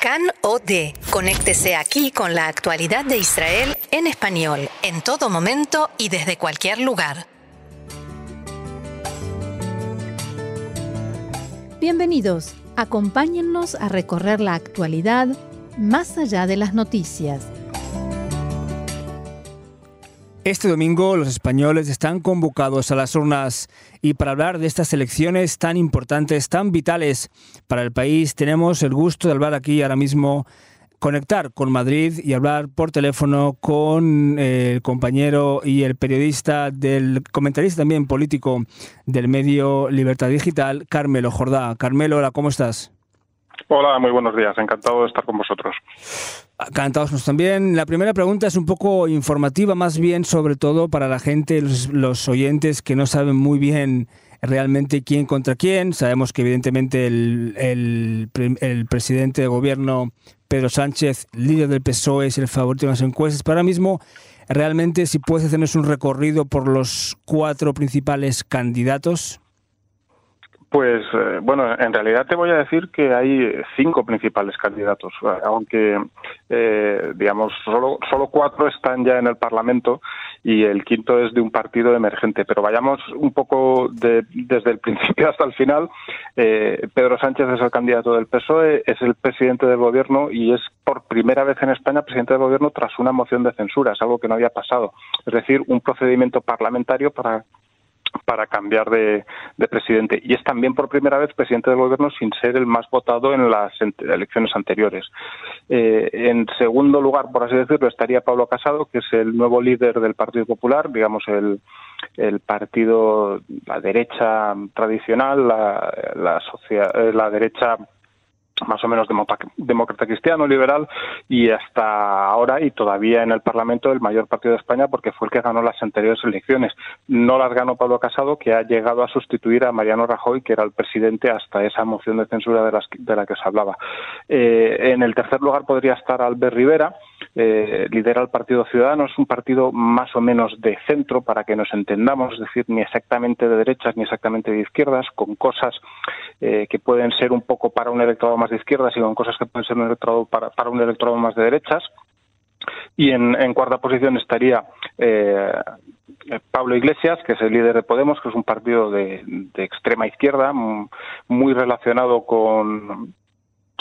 CAN OD. Conéctese aquí con la actualidad de Israel en español, en todo momento y desde cualquier lugar. Bienvenidos. Acompáñennos a recorrer la actualidad más allá de las noticias. Este domingo los españoles están convocados a las urnas y para hablar de estas elecciones tan importantes, tan vitales para el país, tenemos el gusto de hablar aquí ahora mismo, conectar con Madrid y hablar por teléfono con eh, el compañero y el periodista del comentarista también político del medio Libertad Digital, Carmelo Jordá. Carmelo, hola, ¿cómo estás? Hola, muy buenos días. Encantado de estar con vosotros. Encantados también. La primera pregunta es un poco informativa, más bien sobre todo para la gente, los, oyentes que no saben muy bien realmente quién contra quién. Sabemos que evidentemente el, el, presidente de gobierno, Pedro Sánchez, líder del PSOE, es el favorito en las encuestas. Pero ahora mismo, realmente, si puedes hacernos un recorrido por los cuatro principales candidatos. Pues eh, bueno, en realidad te voy a decir que hay cinco principales candidatos, aunque eh, digamos solo solo cuatro están ya en el Parlamento y el quinto es de un partido emergente. Pero vayamos un poco desde el principio hasta el final. Eh, Pedro Sánchez es el candidato del PSOE, es el presidente del gobierno y es por primera vez en España presidente del gobierno tras una moción de censura, es algo que no había pasado. Es decir, un procedimiento parlamentario para para cambiar de, presidente. Y es también por primera vez presidente del gobierno sin ser el más votado en las elecciones anteriores. Eh, en segundo lugar, por así decirlo, estaría Pablo Casado, que es el nuevo líder del Partido Popular, digamos el, el partido, la derecha tradicional, la, la, eh, la derecha más o menos demócrata cristiano, liberal, y hasta ahora y todavía en el Parlamento el mayor partido de España porque fue el que ganó las anteriores elecciones. No las ganó Pablo Casado, que ha llegado a sustituir a Mariano Rajoy, que era el presidente hasta esa moción de censura de, de la que se hablaba. Eh, en el tercer lugar podría estar Albert Rivera, eh, lidera el Partido Ciudadano, es un partido más o menos de centro, para que nos entendamos, es decir, ni exactamente de derechas ni exactamente de izquierdas, con cosas eh, que pueden ser un poco para un electorado más de izquierdas y con cosas que pueden ser un electorado para, un electorado más de derechas. Y en, cuarta posición estaría eh, Pablo Iglesias, que es el líder de Podemos, que es un partido de extrema izquierda, muy relacionado con,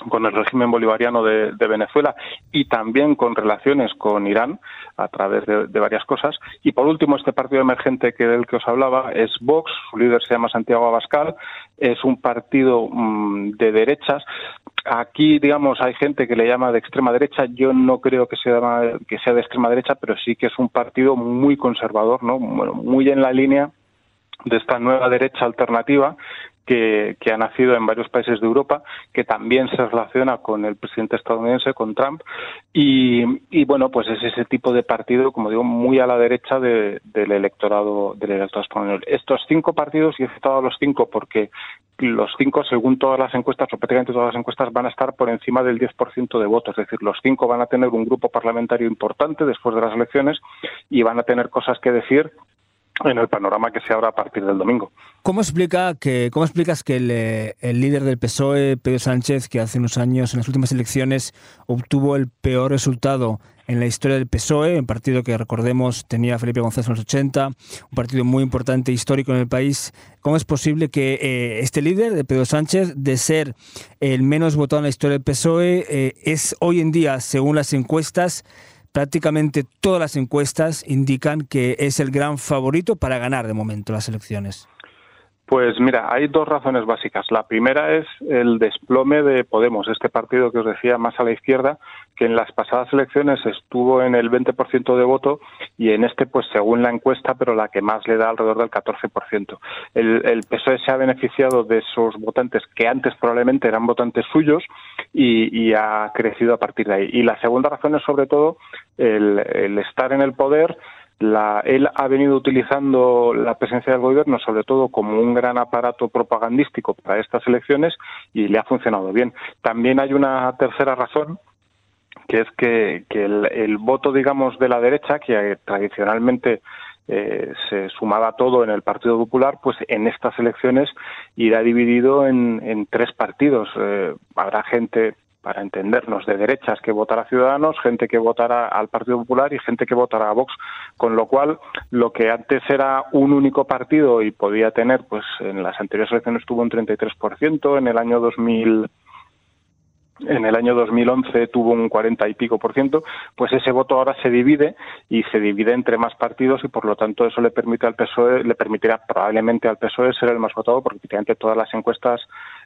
con el régimen bolivariano de, Venezuela y también con relaciones con Irán a través de, varias cosas. Y por último, este partido emergente que del que os hablaba es Vox, su líder se llama Santiago Abascal, es un partido mm, de derechas. Aquí, digamos, hay gente que le llama de extrema derecha. Yo no creo que sea, que sea de extrema derecha, pero sí que es un partido muy conservador, ¿no? muy en la línea de esta nueva derecha alternativa que, ha nacido en varios países de Europa, que también se relaciona con el presidente estadounidense, con Trump, y, bueno, pues es ese tipo de partido, como digo, muy a la derecha del electorado del electorado español. Estos cinco partidos, y he citado a los cinco porque los cinco, según todas las encuestas, o prácticamente todas las encuestas, van a estar por encima del 10% de votos. Es decir, los cinco van a tener un grupo parlamentario importante después de las elecciones y van a tener cosas que decir en el panorama que se abra a partir del domingo. ¿Cómo, explica que, cómo explicas que el, eh, el, líder del PSOE, Pedro Sánchez, que hace unos años, en las últimas elecciones, obtuvo el peor resultado en la historia del PSOE, un partido que recordemos tenía Felipe González en los 80, un partido muy importante histórico en el país. ¿Cómo es posible que eh, este líder, de Pedro Sánchez, de ser el menos votado en la historia del PSOE, eh, es hoy en día, según las encuestas, prácticamente todas las encuestas indican que es el gran favorito para ganar de momento las elecciones. Pues mira, hay dos razones básicas. La primera es el desplome de Podemos, este partido que os decía más a la izquierda, que en las pasadas elecciones estuvo en el 20% de voto y en este, pues según la encuesta, pero la que más le da alrededor del 14%. El, el PSOE se ha beneficiado de esos votantes que antes probablemente eran votantes suyos y, ha crecido a partir de ahí. Y la segunda razón es sobre todo el estar en el poder la, él ha venido utilizando la presencia del gobierno sobre todo como un gran aparato propagandístico para estas elecciones y le ha funcionado bien. También hay una tercera razón que es que, el, voto, digamos, de la derecha, que tradicionalmente eh, se sumaba todo en el Partido Popular, pues en estas elecciones irá dividido en, tres partidos. Eh, habrá gente para entendernos, de derechas que votara Ciudadanos, gente que votara al Partido Popular y gente que votara a Vox, con lo cual lo que antes era un único partido y podía tener, pues en las anteriores elecciones tuvo un 33%, en el año 2000 en el año 2011 tuvo un 40 y pico por ciento, pues ese voto ahora se divide y se divide entre más partidos y por lo tanto eso le permite al PSOE, le permitirá probablemente al PSOE ser el más votado porque prácticamente todas las encuestas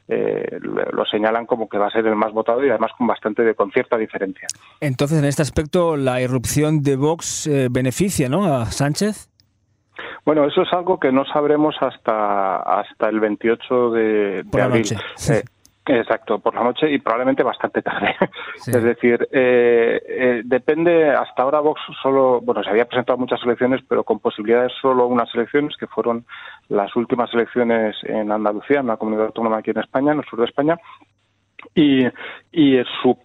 eh, lo señalan como que va a ser el más votado y además con bastante de, con cierta diferencia. Entonces, en este aspecto, la irrupción de Vox eh, beneficia ¿no? a Sánchez. Bueno, eso es algo que no sabremos hasta hasta el 28 de, de abril. Eh, Exacto, por la noche y probablemente bastante tarde. Es decir, eh, eh, depende, hasta ahora Vox solo, bueno, se había presentado muchas elecciones, pero con posibilidades solo unas elecciones, que fueron las últimas elecciones en Andalucía, en la comunidad autónoma aquí en España, en el sur de España, y, y su,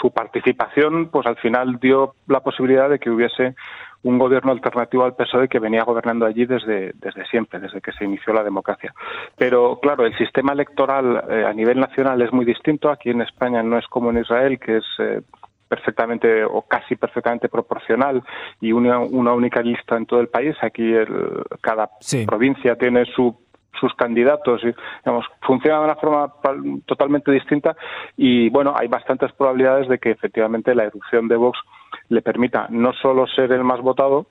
su participación, pues al final dio la posibilidad de que hubiese un gobierno alternativo al PSOE que venía gobernando allí desde, desde siempre, desde que se inició la democracia. Pero claro, el sistema electoral eh, a nivel nacional es muy distinto. Aquí en España no es como en Israel, que es eh, perfectamente o casi perfectamente proporcional y una, una única lista en todo el país. Aquí el, cada provincia tiene su sus candidatos y digamos funciona de una forma totalmente distinta y bueno hay bastantes probabilidades de que efectivamente la erupción de Vox le permita no solo ser el más votado,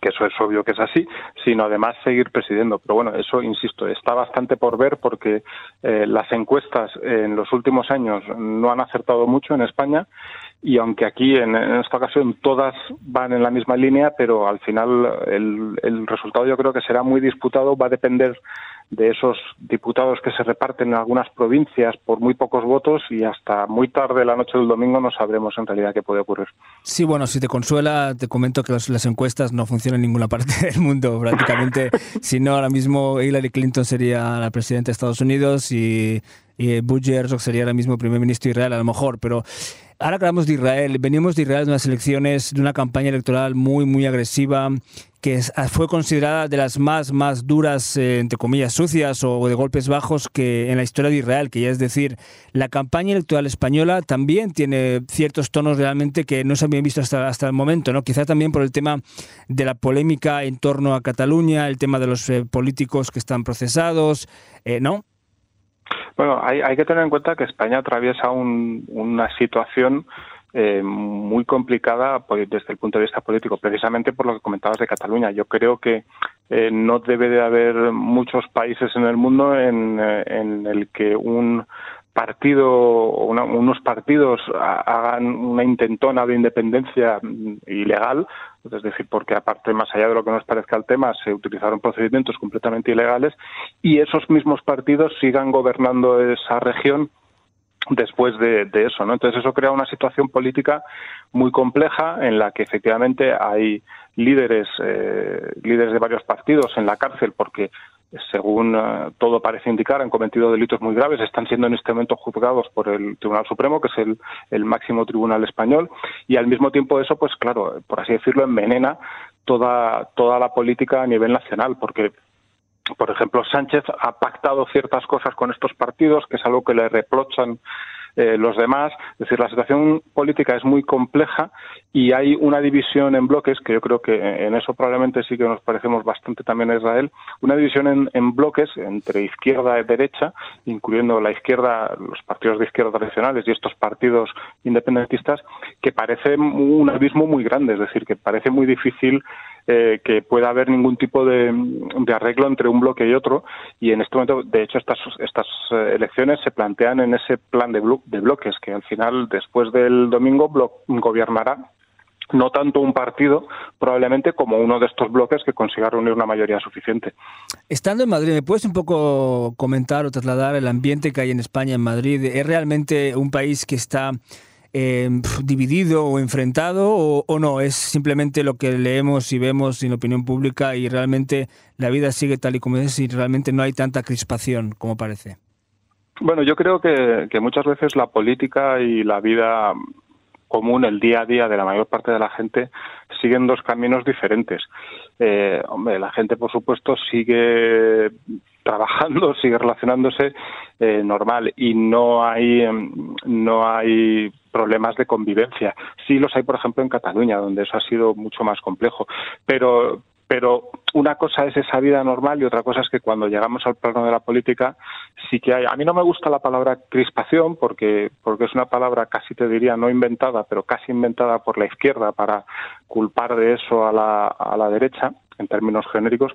que eso es obvio que es así, sino además seguir presidiendo. Pero bueno, eso, insisto, está bastante por ver porque eh, las encuestas en los últimos años no han acertado mucho en España y aunque aquí en, esta ocasión todas van en la misma línea, pero al final el, el resultado yo creo que será muy disputado, va a depender de esos diputados que se reparten en algunas provincias por muy pocos votos y hasta muy tarde la noche del domingo no sabremos en realidad qué puede ocurrir. Sí, bueno, si te consuela, te comento que las encuestas no funcionan en ninguna parte del mundo prácticamente. si no, ahora mismo Hillary Clinton sería la presidenta de Estados Unidos y, y Bush sería ahora mismo primer ministro de Israel, a lo mejor, pero Ahora hablamos de Israel, venimos de Israel de unas elecciones, de una campaña electoral muy, muy agresiva, que ah, fue considerada de las más, más duras, eh, entre comillas, sucias o de golpes bajos que en la historia de Israel, que ya es decir, la campaña electoral española también tiene ciertos tonos realmente que no se habían visto hasta, hasta el momento, ¿no? Quizá también por el tema de la polémica en torno a Cataluña, el tema de los eh, políticos que están procesados, eh, ¿no? Bueno, hay, hay que tener en cuenta que España atraviesa un, una situación eh, muy complicada pues, desde el punto de vista político, precisamente por lo que comentabas de Cataluña. Yo creo que eh, no debe de haber muchos países en el mundo en, eh, el que un partido o unos partidos hagan una intentona de independencia ilegal, es decir, porque aparte, más allá de lo que nos parezca el tema, se utilizaron procedimientos completamente ilegales y esos mismos partidos sigan gobernando esa región después de, eso, ¿no? Entonces eso crea una situación política muy compleja en la que efectivamente hay líderes, eh, líderes de varios partidos en la cárcel porque según eh, todo parece indicar, han cometido delitos muy graves, están siendo en este momento juzgados por el Tribunal Supremo, que es el, máximo tribunal español, y al mismo tiempo eso, pues claro, por así decirlo, envenena toda, toda la política a nivel nacional, porque por ejemplo, Sánchez ha pactado ciertas cosas con estos partidos, que es algo que le reprochan eh, los demás. Es decir, la situación política es muy compleja y hay una división en bloques, que yo creo que en eso probablemente sí que nos parecemos bastante también a Israel, una división en, bloques entre izquierda y derecha, incluyendo la izquierda, los partidos de izquierda tradicionales y estos partidos independentistas, que parece un abismo muy grande, es decir, que parece muy difícil eh, que pueda haber ningún tipo de, arreglo entre un bloque y otro. Y en este momento, de hecho, estas, estas eh, elecciones se plantean en ese plan de, de bloques, que al final, después del domingo, gobernará no tanto un partido, probablemente, como uno de estos bloques que consiga reunir una mayoría suficiente. Estando en Madrid, ¿me puedes un poco comentar o trasladar el ambiente que hay en España, en Madrid? ¿Es realmente un país que está eh, dividido o enfrentado o, no? ¿Es simplemente lo que leemos y vemos en la opinión pública y realmente la vida sigue tal y como es y realmente no hay tanta crispación como parece? Bueno, yo creo que, que muchas veces la política y la vida común, el día a día de la mayor parte de la gente, siguen dos caminos diferentes. Eh, hombre, la gente, por supuesto, sigue trabajando, sigue relacionándose eh, normal y no hay em, no hay problemas de convivencia. Sí los hay, por ejemplo, en Cataluña, donde eso ha sido mucho más complejo. Pero pero una cosa es esa vida normal y otra cosa es que cuando llegamos al plano de la política sí que hay. A mí no me gusta la palabra crispación porque, porque es una palabra casi te diría no inventada, pero casi inventada por la izquierda para culpar de eso a la, a la derecha en términos genéricos,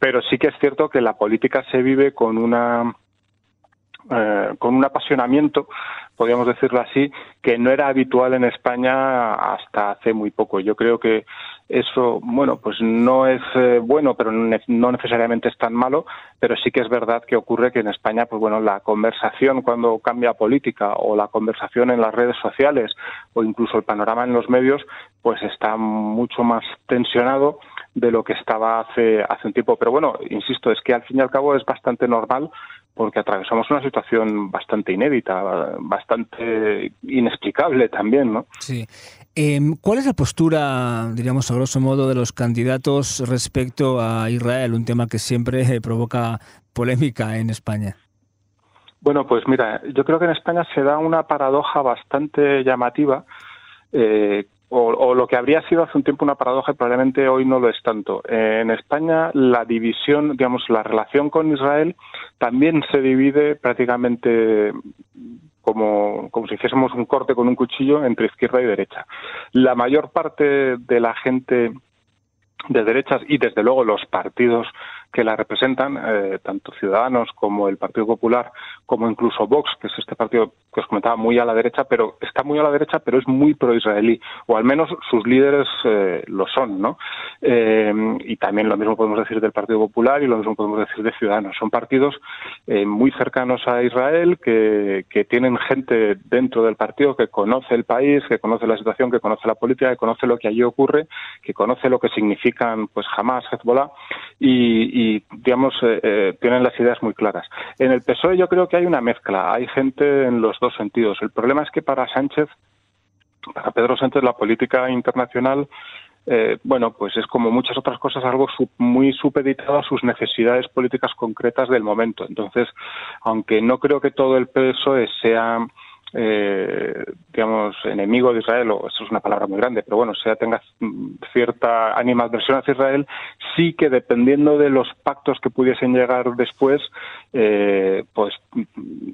pero sí que es cierto que la política se vive con una eh, con un apasionamiento, podríamos decirlo así, que no era habitual en España hasta hace muy poco. Yo creo que eso, bueno, pues no es eh, bueno, pero no necesariamente es tan malo, pero sí que es verdad que ocurre que en España, pues bueno, la conversación cuando cambia política o la conversación en las redes sociales o incluso el panorama en los medios, pues está mucho más tensionado de lo que estaba hace, hace un tiempo. Pero bueno, insisto, es que al fin y al cabo es bastante normal porque atravesamos una situación bastante inédita, bastante inexplicable también, ¿no? Sí. Em, ¿Cuál es la postura, diríamos a grosso modo, de los candidatos respecto a Israel, un tema que siempre eh, provoca polémica en España? Bueno, pues mira, yo creo que en España se da una paradoja bastante llamativa, eh, o, lo que habría sido hace un tiempo una paradoja probablemente hoy no lo es tanto. en España la división, digamos, la relación con Israel también se divide prácticamente como, como si hiciésemos un corte con un cuchillo entre izquierda y derecha. La mayor parte de la gente de derechas y desde luego los partidos que la representan, eh, tanto Ciudadanos como el Partido Popular, como incluso Vox, que es este partido que os comentaba muy a la derecha, pero está muy a la derecha, pero es muy pro-israelí, o al menos sus líderes eh, lo son, ¿no? Eh, y también lo mismo podemos decir del Partido Popular y lo mismo podemos decir de Ciudadanos. Son partidos muy cercanos a Israel, que, que tienen gente dentro del partido que conoce el país, que conoce la situación, que conoce la política, que conoce lo que allí ocurre, que conoce lo que significan pues Hamas, Hezbollah y y, digamos, eh, eh, tienen las ideas muy claras. En el PSOE yo creo que hay una mezcla, hay gente en los dos sentidos. El problema es que para Sánchez, para Pedro Sánchez, la política internacional eh, bueno, pues es como muchas otras cosas algo muy supeditado a sus necesidades políticas concretas del momento. Entonces, aunque no creo que todo el PSOE sea eh, digamos, enemigo de Israel, o eso es una palabra muy grande, pero bueno, sea tenga cierta animadversión hacia Israel, sí que dependiendo de los pactos que pudiesen llegar después, eh, pues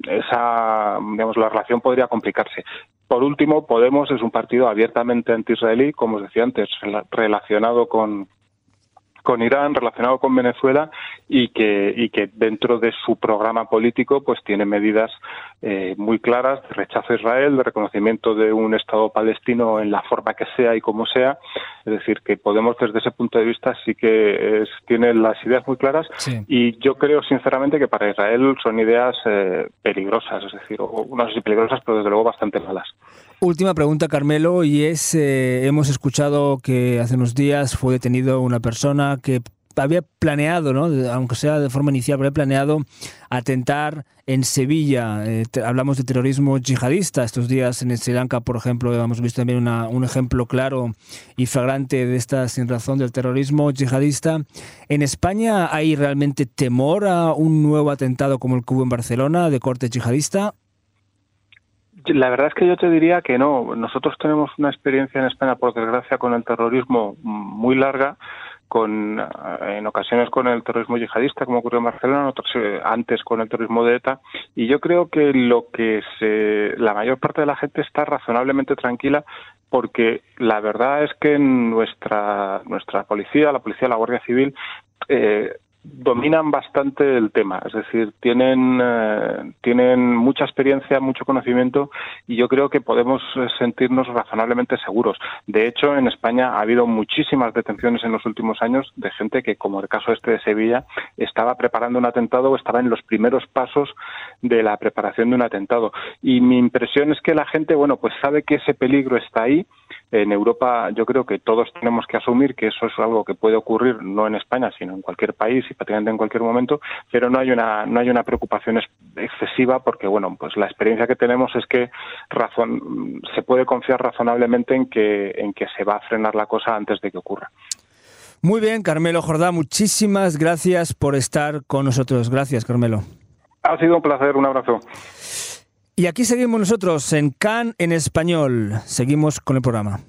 esa, digamos, la relación podría complicarse. Por último, Podemos es un partido abiertamente anti-israelí, como os decía antes, relacionado con, con Irán, relacionado con Venezuela y que, y que dentro de su programa político pues tiene medidas eh, muy claras de rechazo a Israel, de reconocimiento de un Estado palestino en la forma que sea y como sea. Es decir, que Podemos desde ese punto de vista sí que tiene las ideas muy claras y yo creo sinceramente que para Israel son ideas eh, peligrosas, es decir, no sé si peligrosas, pero desde luego bastante malas. Última pregunta, Carmelo, y es, eh, hemos escuchado que hace unos días fue detenido una persona que había planeado, ¿no? aunque sea de forma inicial, había planeado atentar en Sevilla. Eh, hablamos de terrorismo yihadista. Estos días en Sri Lanka, por ejemplo, hemos visto también un ejemplo claro y flagrante de esta sin razón del terrorismo yihadista. ¿En España hay realmente temor a un nuevo atentado como el que hubo en Barcelona de corte yihadista? La verdad es que yo te diría que no. Nosotros tenemos una experiencia en España, por desgracia, con el terrorismo muy larga, con eh, en ocasiones con el terrorismo yihadista, como ocurrió en Barcelona, otros, eh, antes con el terrorismo de ETA. Y yo creo que lo que se, la mayor parte de la gente está razonablemente tranquila porque la verdad es que nuestra nuestra policía, la policía, la Guardia Civil, eh, dominan bastante el tema, es decir, tienen, eh, tienen mucha experiencia, mucho conocimiento y yo creo que podemos eh, sentirnos razonablemente seguros. De hecho, en España ha habido muchísimas detenciones en los últimos años de gente que, como el caso este de Sevilla, estaba preparando un atentado o estaba en los primeros pasos de la preparación de un atentado. Y mi impresión es que la gente, bueno, pues sabe que ese peligro está ahí, en Europa yo creo que todos tenemos que asumir que eso es algo que puede ocurrir no en España, sino en cualquier país y prácticamente en cualquier momento, pero no hay una no hay una preocupación excesiva porque bueno, pues la experiencia que tenemos es que razón, se puede confiar razonablemente en que en que se va a frenar la cosa antes de que ocurra. Muy bien, Carmelo Jordá, muchísimas gracias por estar con nosotros. Gracias, Carmelo. Ha sido un placer, un abrazo. Y aquí seguimos nosotros en CAN en español. Seguimos con el programa.